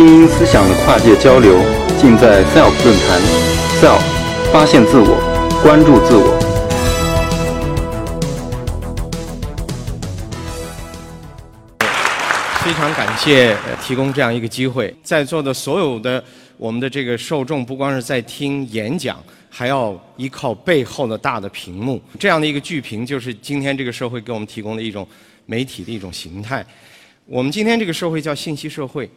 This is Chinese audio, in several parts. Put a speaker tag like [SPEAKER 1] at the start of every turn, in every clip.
[SPEAKER 1] 精英思想的跨界交流，尽在 SELF 论坛。SELF，发现自我，关注自我。
[SPEAKER 2] 非常感谢提供这样一个机会，在座的所有的我们的这个受众，不光是在听演讲，还要依靠背后的大的屏幕。这样的一个巨屏，就是今天这个社会给我们提供的一种媒体的一种形态。我们今天这个社会叫信息社会，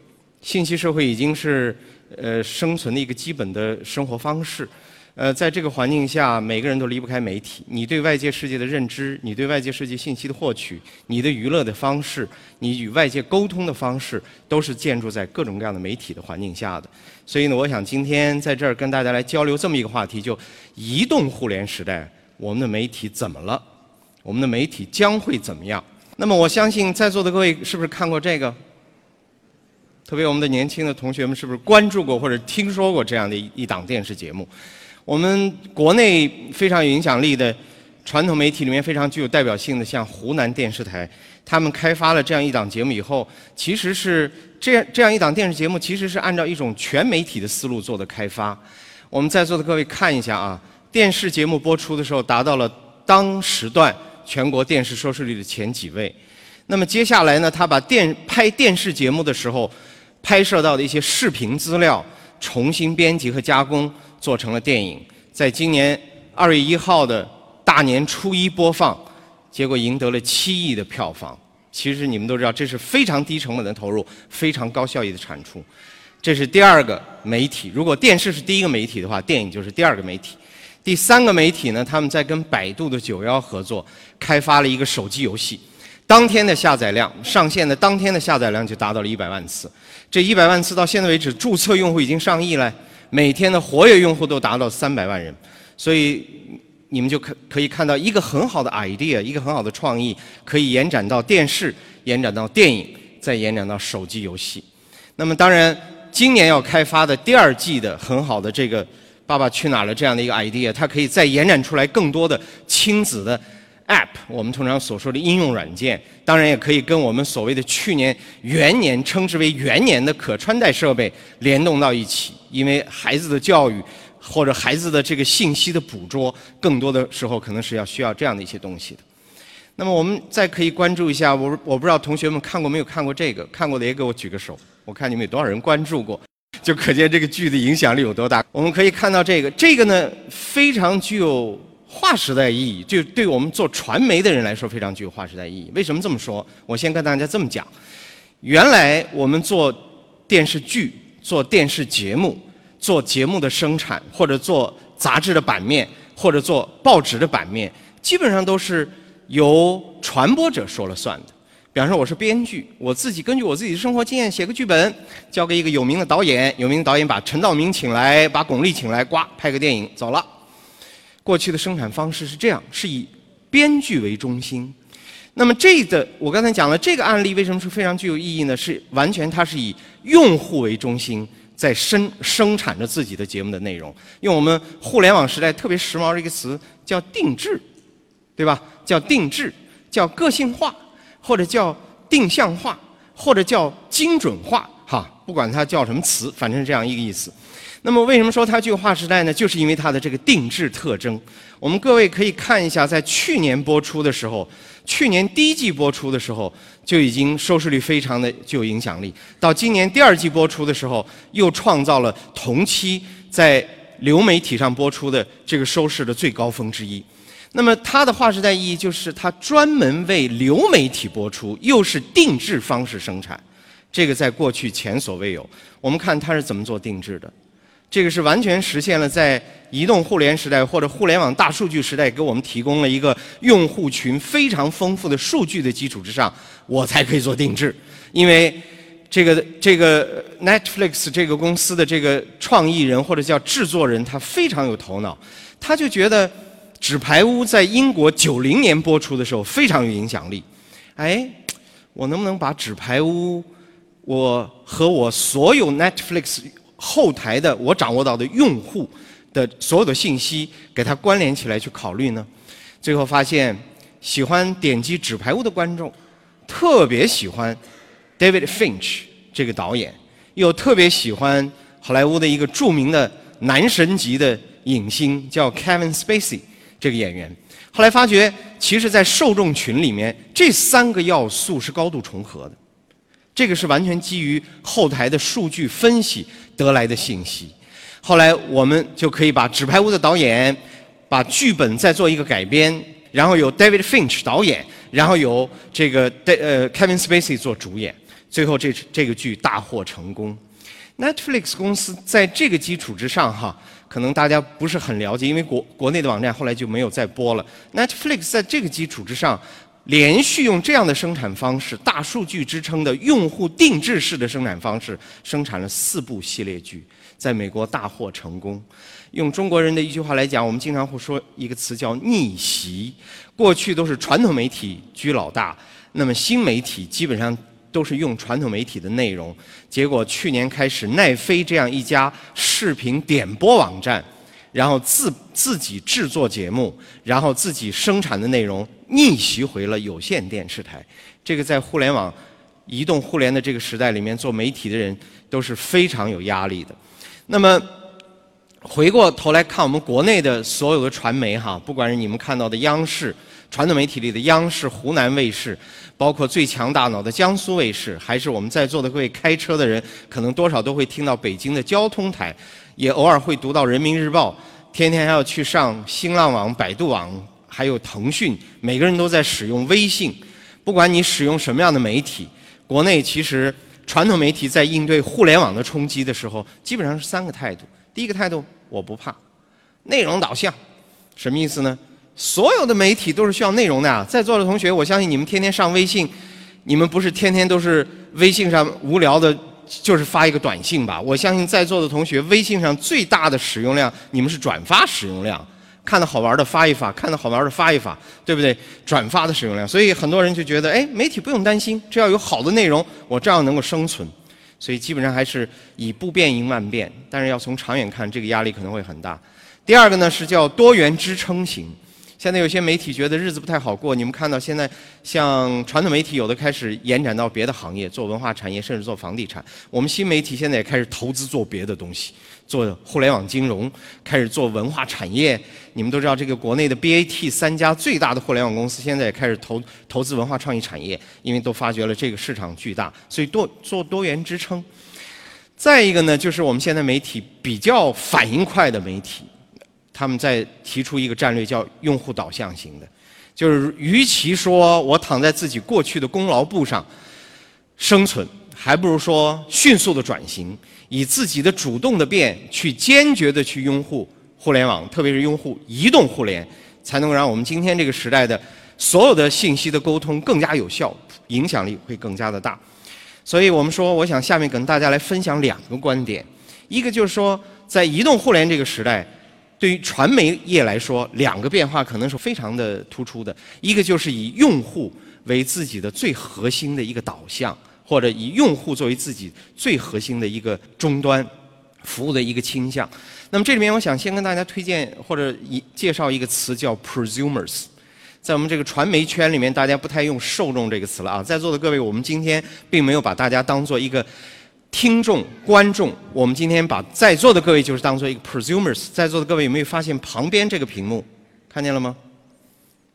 [SPEAKER 2] 信息社会已经是呃生存的一个基本的生活方式。呃，在这个环境下，每个人都离不开媒体。你对外界世界的认知，你对外界世界信息的获取，你的娱乐的方式，你与外界沟通的方式，都是建筑在各种各样的媒体的环境下的。所以呢，我想今天在这儿跟大家来交流这么一个话题，就移动互联时代，我们的媒体怎么了？我们的媒体将会怎么样？那么我相信在座的各位是不是看过这个？特别我们的年轻的同学们是不是关注过或者听说过这样的一一档电视节目？我们国内非常有影响力的传统媒体里面非常具有代表性的，像湖南电视台，他们开发了这样一档节目以后，其实是这样这样一档电视节目，其实是按照一种全媒体的思路做的开发。我们在座的各位看一下啊，电视节目播出的时候达到了当时段全国电视收视率的前几位。那么接下来呢，他把电拍电视节目的时候拍摄到的一些视频资料重新编辑和加工，做成了电影。在今年二月一号的大年初一播放，结果赢得了七亿的票房。其实你们都知道，这是非常低成本的投入，非常高效益的产出。这是第二个媒体。如果电视是第一个媒体的话，电影就是第二个媒体。第三个媒体呢，他们在跟百度的九幺合作，开发了一个手机游戏。当天的下载量，上线的当天的下载量就达到了一百万次。这一百万次到现在为止，注册用户已经上亿了，每天的活跃用户都达到三百万人。所以你们就可可以看到一个很好的 idea，一个很好的创意，可以延展到电视，延展到电影，再延展到手机游戏。那么当然，今年要开发的第二季的很好的这个《爸爸去哪儿了》这样的一个 idea，它可以再延展出来更多的亲子的 app，我们通常所说的应用软件，当然也可以跟我们所谓的去年元年称之为元年的可穿戴设备联动到一起，因为孩子的教育或者孩子的这个信息的捕捉，更多的时候可能是要需要这样的一些东西的。那么我们再可以关注一下，我我不知道同学们看过没有看过这个，看过的也给我举个手，我看你们有多少人关注过，就可见这个剧的影响力有多大。我们可以看到这个，这个呢非常具有划时代意义，就对我们做传媒的人来说非常具有划时代意义。为什么这么说？我先跟大家这么讲，原来我们做电视剧、做电视节目、做节目的生产，或者做杂志的版面，或者做报纸的版面，基本上都是由传播者说了算的。比方说，我是编剧，我自己根据我自己的生活经验写个剧本，交给一个有名的导演，有名的导演把陈道明请来，把巩俐请来，呱拍个电影走了。过去的生产方式是这样，是以编剧为中心。那么这个我刚才讲了这个案例为什么是非常具有意义呢？是完全它是以用户为中心，在生生产着自己的节目的内容。用我们互联网时代特别时髦的一个词叫定制，对吧？叫定制，叫个性化，或者叫定向化，或者叫精准化，哈，不管它叫什么词，反正是这样一个意思。那么为什么说它具有划时代呢？就是因为它的这个定制特征。我们各位可以看一下，在去年播出的时候，去年第一季播出的时候就已经收视率非常的具有影响力。到今年第二季播出的时候，又创造了同期在流媒体上播出的这个收视的最高峰之一。那么它的划时代意义就是它专门为流媒体播出，又是定制方式生产，这个在过去前所未有。我们看它是怎么做定制的。这个是完全实现了在移动互联时代或者互联网大数据时代给我们提供了一个用户群非常丰富的数据的基础之上，我才可以做定制。因为这个这个 Netflix 这个公司的这个创意人或者叫制作人，他非常有头脑，他就觉得《纸牌屋》在英国九零年播出的时候非常有影响力。哎，我能不能把《纸牌屋》我和我所有 Netflix 后台的我掌握到的用户的所有的信息，给它关联起来去考虑呢？最后发现，喜欢点击《纸牌屋》的观众，特别喜欢 David Finch 这个导演，又特别喜欢好莱坞的一个著名的男神级的影星，叫 Kevin Spacey 这个演员。后来发觉，其实，在受众群里面，这三个要素是高度重合的。这个是完全基于后台的数据分析得来的信息。后来我们就可以把《纸牌屋》的导演把剧本再做一个改编，然后由 David Finch 导演，然后由这个呃 Kevin Spacey 做主演，最后这这个剧大获成功。Netflix 公司在这个基础之上，哈，可能大家不是很了解，因为国国内的网站后来就没有再播了。Netflix 在这个基础之上。连续用这样的生产方式，大数据支撑的用户定制式的生产方式，生产了四部系列剧，在美国大获成功。用中国人的一句话来讲，我们经常会说一个词叫逆袭。过去都是传统媒体居老大，那么新媒体基本上都是用传统媒体的内容。结果去年开始，奈飞这样一家视频点播网站。然后自自己制作节目，然后自己生产的内容逆袭回了有线电视台。这个在互联网、移动互联的这个时代里面，做媒体的人都是非常有压力的。那么回过头来看我们国内的所有的传媒哈，不管是你们看到的央视、传统媒体里的央视、湖南卫视，包括最强大脑的江苏卫视，还是我们在座的各位开车的人，可能多少都会听到北京的交通台。也偶尔会读到人民日报，天天还要去上新浪网、百度网，还有腾讯，每个人都在使用微信。不管你使用什么样的媒体，国内其实传统媒体在应对互联网的冲击的时候，基本上是三个态度。第一个态度，我不怕，内容导向，什么意思呢？所有的媒体都是需要内容的啊！在座的同学，我相信你们天天上微信，你们不是天天都是微信上无聊的。就是发一个短信吧，我相信在座的同学，微信上最大的使用量，你们是转发使用量，看的好玩的发一发，看的好玩的发一发，对不对？转发的使用量，所以很多人就觉得，哎，媒体不用担心，只要有好的内容，我照样能够生存。所以基本上还是以不变应万变，但是要从长远看，这个压力可能会很大。第二个呢是叫多元支撑型。现在有些媒体觉得日子不太好过，你们看到现在像传统媒体有的开始延展到别的行业，做文化产业，甚至做房地产。我们新媒体现在也开始投资做别的东西，做互联网金融，开始做文化产业。你们都知道，这个国内的 BAT 三家最大的互联网公司现在也开始投投资文化创意产业，因为都发觉了这个市场巨大，所以多做多元支撑。再一个呢，就是我们现在媒体比较反应快的媒体。他们在提出一个战略，叫用户导向型的，就是与其说我躺在自己过去的功劳簿上生存，还不如说迅速的转型，以自己的主动的变去坚决的去拥护互联网，特别是拥护移动互联，才能让我们今天这个时代的所有的信息的沟通更加有效，影响力会更加的大。所以我们说，我想下面跟大家来分享两个观点，一个就是说，在移动互联这个时代。对于传媒业来说，两个变化可能是非常的突出的。一个就是以用户为自己的最核心的一个导向，或者以用户作为自己最核心的一个终端服务的一个倾向。那么这里面，我想先跟大家推荐或者一介绍一个词叫 prosumers。在我们这个传媒圈里面，大家不太用受众这个词了啊。在座的各位，我们今天并没有把大家当做一个。听众、观众，我们今天把在座的各位就是当做一个 presumers。在座的各位有没有发现旁边这个屏幕，看见了吗？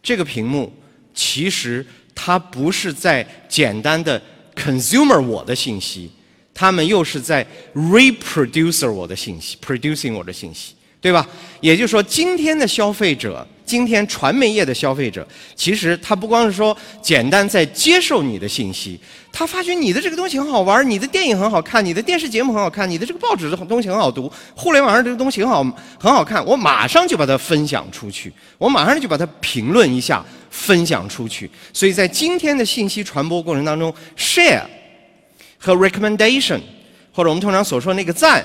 [SPEAKER 2] 这个屏幕其实它不是在简单的 consumer 我的信息，他们又是在 reproducer 我的信息，producing 我的信息，对吧？也就是说，今天的消费者。今天传媒业的消费者，其实他不光是说简单在接受你的信息，他发觉你的这个东西很好玩，你的电影很好看，你的电视节目很好看，你的这个报纸的东西很好读，互联网上这个东西很好很好看，我马上就把它分享出去，我马上就把它评论一下，分享出去。所以在今天的信息传播过程当中，share 和 recommendation，或者我们通常所说那个赞，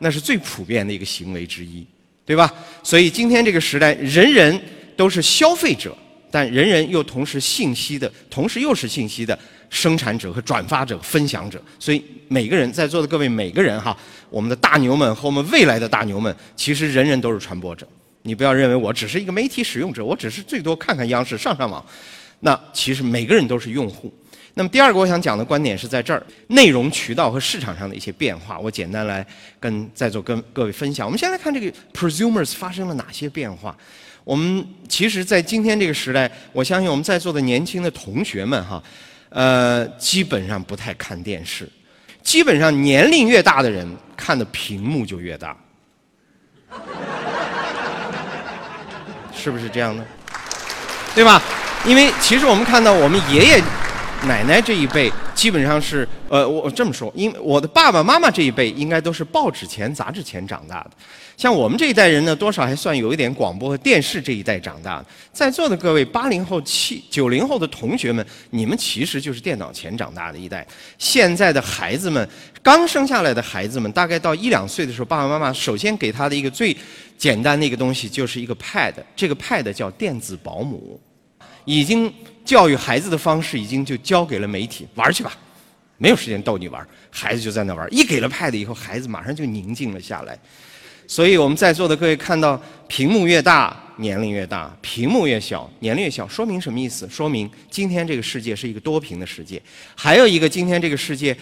[SPEAKER 2] 那是最普遍的一个行为之一。对吧？所以今天这个时代，人人都是消费者，但人人又同时信息的，同时又是信息的生产者和转发者、分享者。所以每个人在座的各位，每个人哈，我们的大牛们和我们未来的大牛们，其实人人都是传播者。你不要认为我只是一个媒体使用者，我只是最多看看央视、上上网。那其实每个人都是用户。那么第二个我想讲的观点是在这儿，内容渠道和市场上的一些变化，我简单来跟在座跟各位分享。我们先来看这个 presumers 发生了哪些变化。我们其实，在今天这个时代，我相信我们在座的年轻的同学们哈，呃，基本上不太看电视，基本上年龄越大的人看的屏幕就越大，是不是这样呢？对吧？因为其实我们看到我们爷爷。奶奶这一辈基本上是，呃，我这么说，因为我的爸爸妈妈这一辈应该都是报纸前、杂志前长大的，像我们这一代人呢，多少还算有一点广播和电视这一代长大的。在座的各位八零后、七九零后的同学们，你们其实就是电脑前长大的一代。现在的孩子们，刚生下来的孩子们，大概到一两岁的时候，爸爸妈妈首先给他的一个最简单的一个东西，就是一个 Pad，这个 Pad 叫电子保姆，已经。教育孩子的方式已经就交给了媒体，玩去吧，没有时间逗你玩，孩子就在那玩。一给了 Pad 以后，孩子马上就宁静了下来。所以我们在座的各位看到，屏幕越大，年龄越大；屏幕越小，年龄越小。说明什么意思？说明今天这个世界是一个多屏的世界。还有一个，今天这个世界，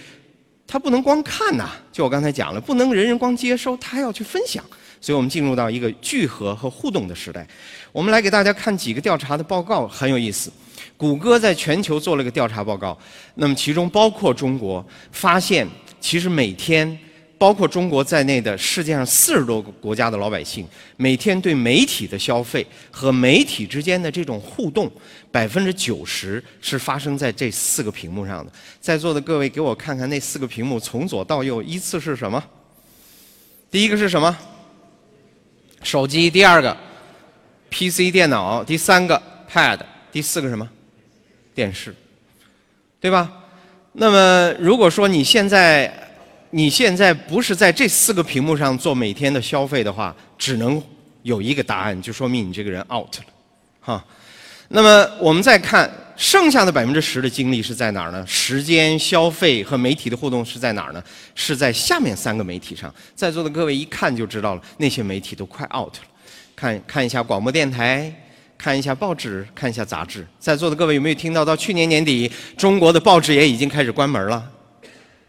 [SPEAKER 2] 他不能光看呐。就我刚才讲了，不能人人光接收，他要去分享。所以我们进入到一个聚合和互动的时代。我们来给大家看几个调查的报告，很有意思。谷歌在全球做了个调查报告，那么其中包括中国，发现其实每天，包括中国在内的世界上四十多个国家的老百姓，每天对媒体的消费和媒体之间的这种互动，百分之九十是发生在这四个屏幕上的。在座的各位，给我看看那四个屏幕，从左到右依次是什么？第一个是什么？手机。第二个，PC 电脑。第三个，Pad。第四个什么？电视，对吧？那么如果说你现在你现在不是在这四个屏幕上做每天的消费的话，只能有一个答案，就说明你这个人 out 了，哈。那么我们再看剩下的百分之十的精力是在哪儿呢？时间、消费和媒体的互动是在哪儿呢？是在下面三个媒体上。在座的各位一看就知道了，那些媒体都快 out 了。看看一下广播电台。看一下报纸，看一下杂志。在座的各位有没有听到？到去年年底，中国的报纸也已经开始关门了。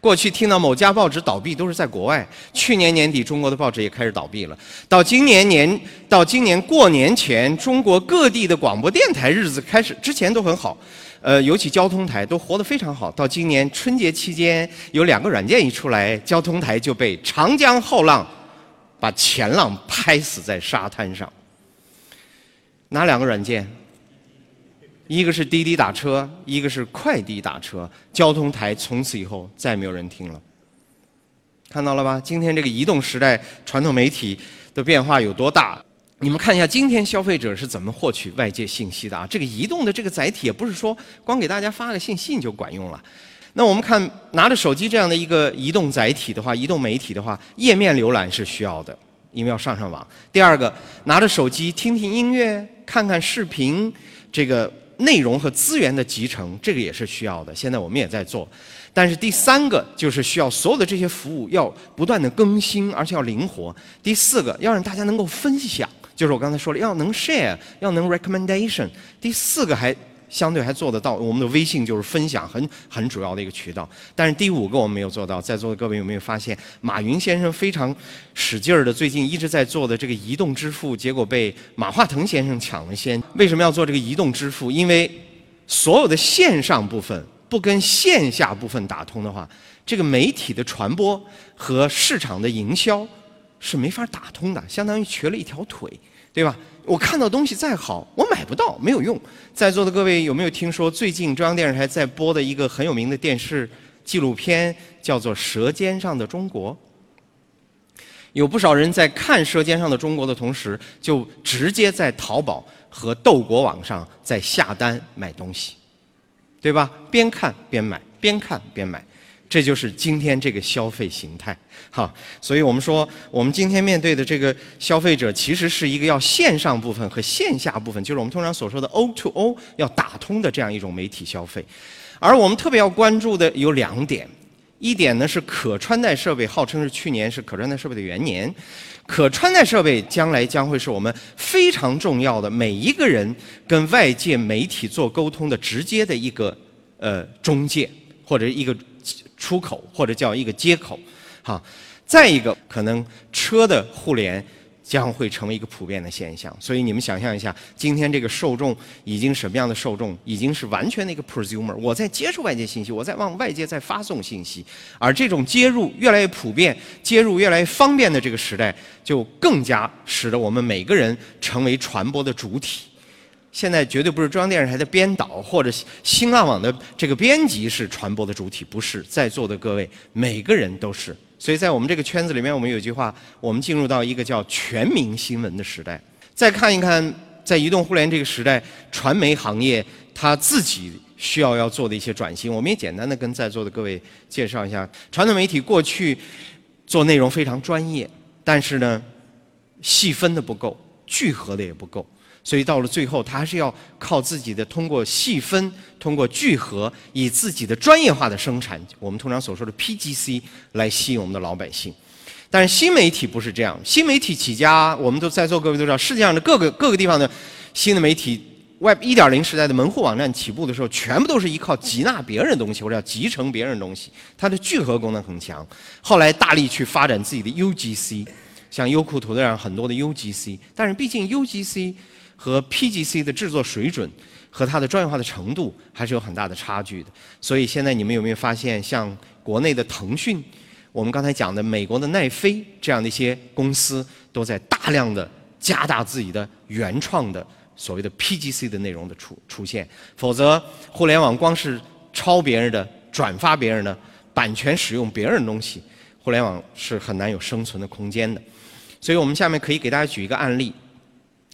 [SPEAKER 2] 过去听到某家报纸倒闭都是在国外，去年年底中国的报纸也开始倒闭了。到今年年，到今年过年前，中国各地的广播电台日子开始之前都很好，呃，尤其交通台都活得非常好。到今年春节期间，有两个软件一出来，交通台就被长江后浪把前浪拍死在沙滩上。哪两个软件？一个是滴滴打车，一个是快滴打车。交通台从此以后再没有人听了。看到了吧？今天这个移动时代，传统媒体的变化有多大？你们看一下，今天消费者是怎么获取外界信息的啊？这个移动的这个载体，也不是说光给大家发个信息就管用了。那我们看，拿着手机这样的一个移动载体的话，移动媒体的话，页面浏览是需要的。因为要上上网。第二个，拿着手机听听音乐、看看视频，这个内容和资源的集成，这个也是需要的。现在我们也在做。但是第三个就是需要所有的这些服务要不断的更新，而且要灵活。第四个，要让大家能够分享，就是我刚才说了，要能 share，要能 recommendation。第四个还。相对还做得到，我们的微信就是分享很很主要的一个渠道。但是第五个我们没有做到，在座的各位有没有发现，马云先生非常使劲儿的最近一直在做的这个移动支付，结果被马化腾先生抢了先。为什么要做这个移动支付？因为所有的线上部分不跟线下部分打通的话，这个媒体的传播和市场的营销是没法打通的，相当于瘸了一条腿，对吧？我看到东西再好，我买不到，没有用。在座的各位有没有听说最近中央电视台在播的一个很有名的电视纪录片，叫做《舌尖上的中国》？有不少人在看《舌尖上的中国》的同时，就直接在淘宝和斗国网上在下单买东西，对吧？边看边买，边看边买。这就是今天这个消费形态，哈，所以我们说，我们今天面对的这个消费者，其实是一个要线上部分和线下部分，就是我们通常所说的 O to O 要打通的这样一种媒体消费。而我们特别要关注的有两点，一点呢是可穿戴设备，号称是去年是可穿戴设备的元年，可穿戴设备将来将会是我们非常重要的每一个人跟外界媒体做沟通的直接的一个。呃中介或者一个出口或者叫一个接口，哈。再一个，可能车的互联。将会成为一个普遍的现象，所以你们想象一下，今天这个受众已经什么样的受众？已经是完全的一个 prosumer，我在接受外界信息，我在往外界在发送信息，而这种接入越来越普遍、接入越来越方便的这个时代，就更加使得我们每个人成为传播的主体。现在绝对不是中央电视台的编导或者新浪网的这个编辑是传播的主体，不是，在座的各位每个人都是。所以在我们这个圈子里面，我们有句话：我们进入到一个叫全民新闻的时代。再看一看，在移动互联这个时代，传媒行业它自己需要要做的一些转型，我们也简单的跟在座的各位介绍一下。传统媒体过去做内容非常专业，但是呢，细分的不够，聚合的也不够。所以到了最后，他还是要靠自己的通过细分、通过聚合，以自己的专业化的生产，我们通常所说的 PGC 来吸引我们的老百姓。但是新媒体不是这样，新媒体起家，我们都在座各位都知道，世界上的各个各个地方的新的媒体，Web 1.0时代的门户网站起步的时候，全部都是依靠集纳别人的东西，或者叫集成别人的东西，它的聚合功能很强。后来大力去发展自己的 UGC，像优酷土豆上很多的 UGC，但是毕竟 UGC。和 PGC 的制作水准和它的专业化的程度还是有很大的差距的。所以现在你们有没有发现，像国内的腾讯，我们刚才讲的美国的奈飞这样的一些公司，都在大量的加大自己的原创的所谓的 PGC 的内容的出出现。否则，互联网光是抄别人的、转发别人的、版权使用别人的东西，互联网是很难有生存的空间的。所以我们下面可以给大家举一个案例，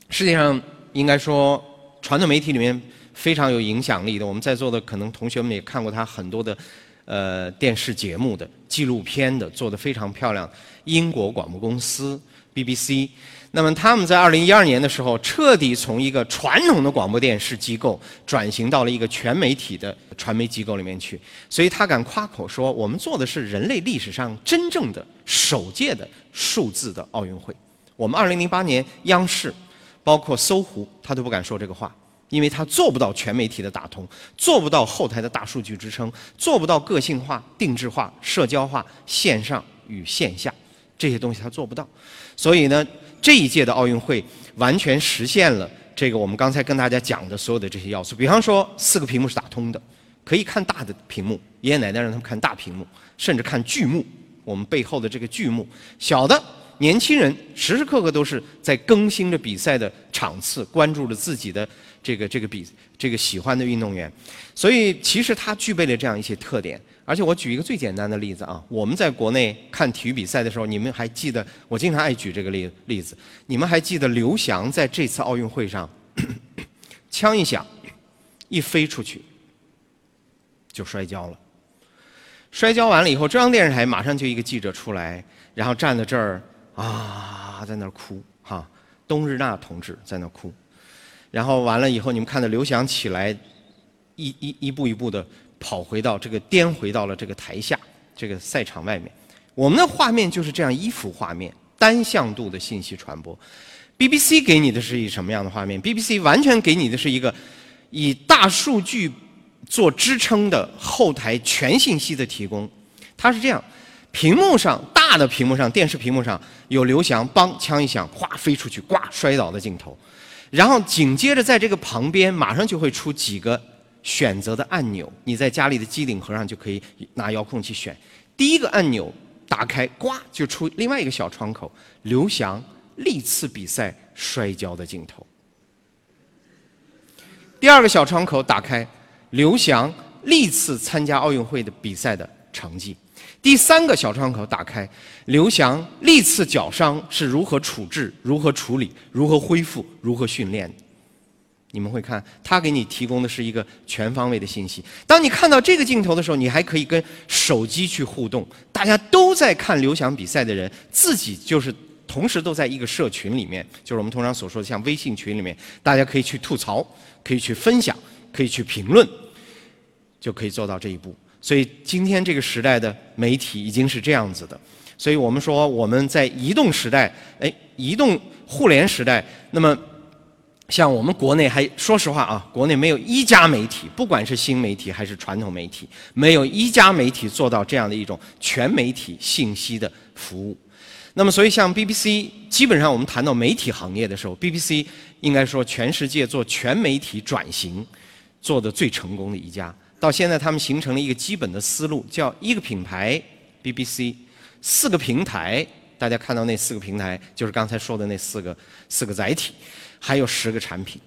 [SPEAKER 2] 世界上。应该说，传统媒体里面非常有影响力的，我们在座的可能同学们也看过他很多的呃电视节目的、纪录片的，做的非常漂亮。英国广播公司 BBC，那么他们在二零一二年的时候，彻底从一个传统的广播电视机构转型到了一个全媒体的传媒机构里面去，所以他敢夸口说，我们做的是人类历史上真正的首届的数字的奥运会。我们二零零八年央视。包括搜狐，他都不敢说这个话，因为他做不到全媒体的打通，做不到后台的大数据支撑，做不到个性化、定制化、社交化、线上与线下这些东西他做不到。所以呢，这一届的奥运会完全实现了这个我们刚才跟大家讲的所有的这些要素。比方说，四个屏幕是打通的，可以看大的屏幕，爷爷奶奶让他们看大屏幕，甚至看剧目，我们背后的这个剧目，小的。年轻人时时刻刻都是在更新着比赛的场次，关注着自己的这个这个比这个喜欢的运动员，所以其实他具备了这样一些特点。而且我举一个最简单的例子啊，我们在国内看体育比赛的时候，你们还记得？我经常爱举这个例例子，你们还记得刘翔在这次奥运会上，枪一响，一飞出去就摔跤了。摔跤完了以后，中央电视台马上就一个记者出来，然后站在这儿。啊，在那儿哭哈，冬日娜同志在那儿哭，然后完了以后，你们看到刘翔起来，一一一步一步的跑回到这个颠回到了这个台下，这个赛场外面。我们的画面就是这样一幅画面，单向度的信息传播。BBC 给你的是一什么样的画面？BBC 完全给你的是一个以大数据做支撑的后台全信息的提供。它是这样。屏幕上大的屏幕上，电视屏幕上有刘翔，梆枪一响，哗飞出去，呱摔倒的镜头。然后紧接着在这个旁边，马上就会出几个选择的按钮，你在家里的机顶盒上就可以拿遥控器选。第一个按钮打开，呱就出另外一个小窗口，刘翔历次比赛摔跤的镜头。第二个小窗口打开，刘翔历次参加奥运会的比赛的成绩。第三个小窗口打开，刘翔历次脚伤是如何处置、如何处理、如何恢复、如何训练？你们会看，他给你提供的是一个全方位的信息。当你看到这个镜头的时候，你还可以跟手机去互动。大家都在看刘翔比赛的人，自己就是同时都在一个社群里面，就是我们通常所说的像微信群里面，大家可以去吐槽，可以去分享，可以去评论，就可以做到这一步。所以今天这个时代的媒体已经是这样子的，所以我们说我们在移动时代，哎，移动互联时代，那么像我们国内还说实话啊，国内没有一家媒体，不管是新媒体还是传统媒体，没有一家媒体做到这样的一种全媒体信息的服务。那么，所以像 BBC，基本上我们谈到媒体行业的时候，BBC 应该说全世界做全媒体转型做的最成功的一家。到现在，他们形成了一个基本的思路，叫一个品牌 BBC，四个平台。大家看到那四个平台，就是刚才说的那四个四个载体。还有十个产品，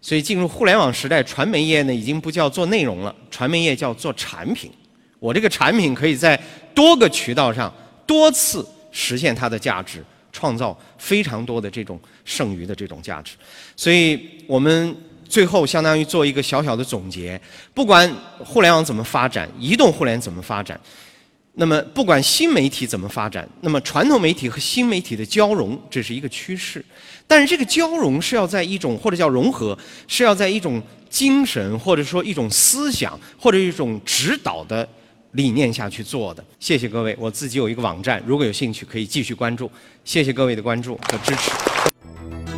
[SPEAKER 2] 所以进入互联网时代，传媒业呢已经不叫做内容了，传媒业叫做产品。我这个产品可以在多个渠道上多次实现它的价值，创造非常多的这种剩余的这种价值。所以我们最后相当于做一个小小的总结：不管互联网怎么发展，移动互联怎么发展。那么，不管新媒体怎么发展，那么传统媒体和新媒体的交融，这是一个趋势。但是，这个交融是要在一种或者叫融合，是要在一种精神或者说一种思想或者一种指导的理念下去做的。谢谢各位，我自己有一个网站，如果有兴趣可以继续关注。谢谢各位的关注和支持。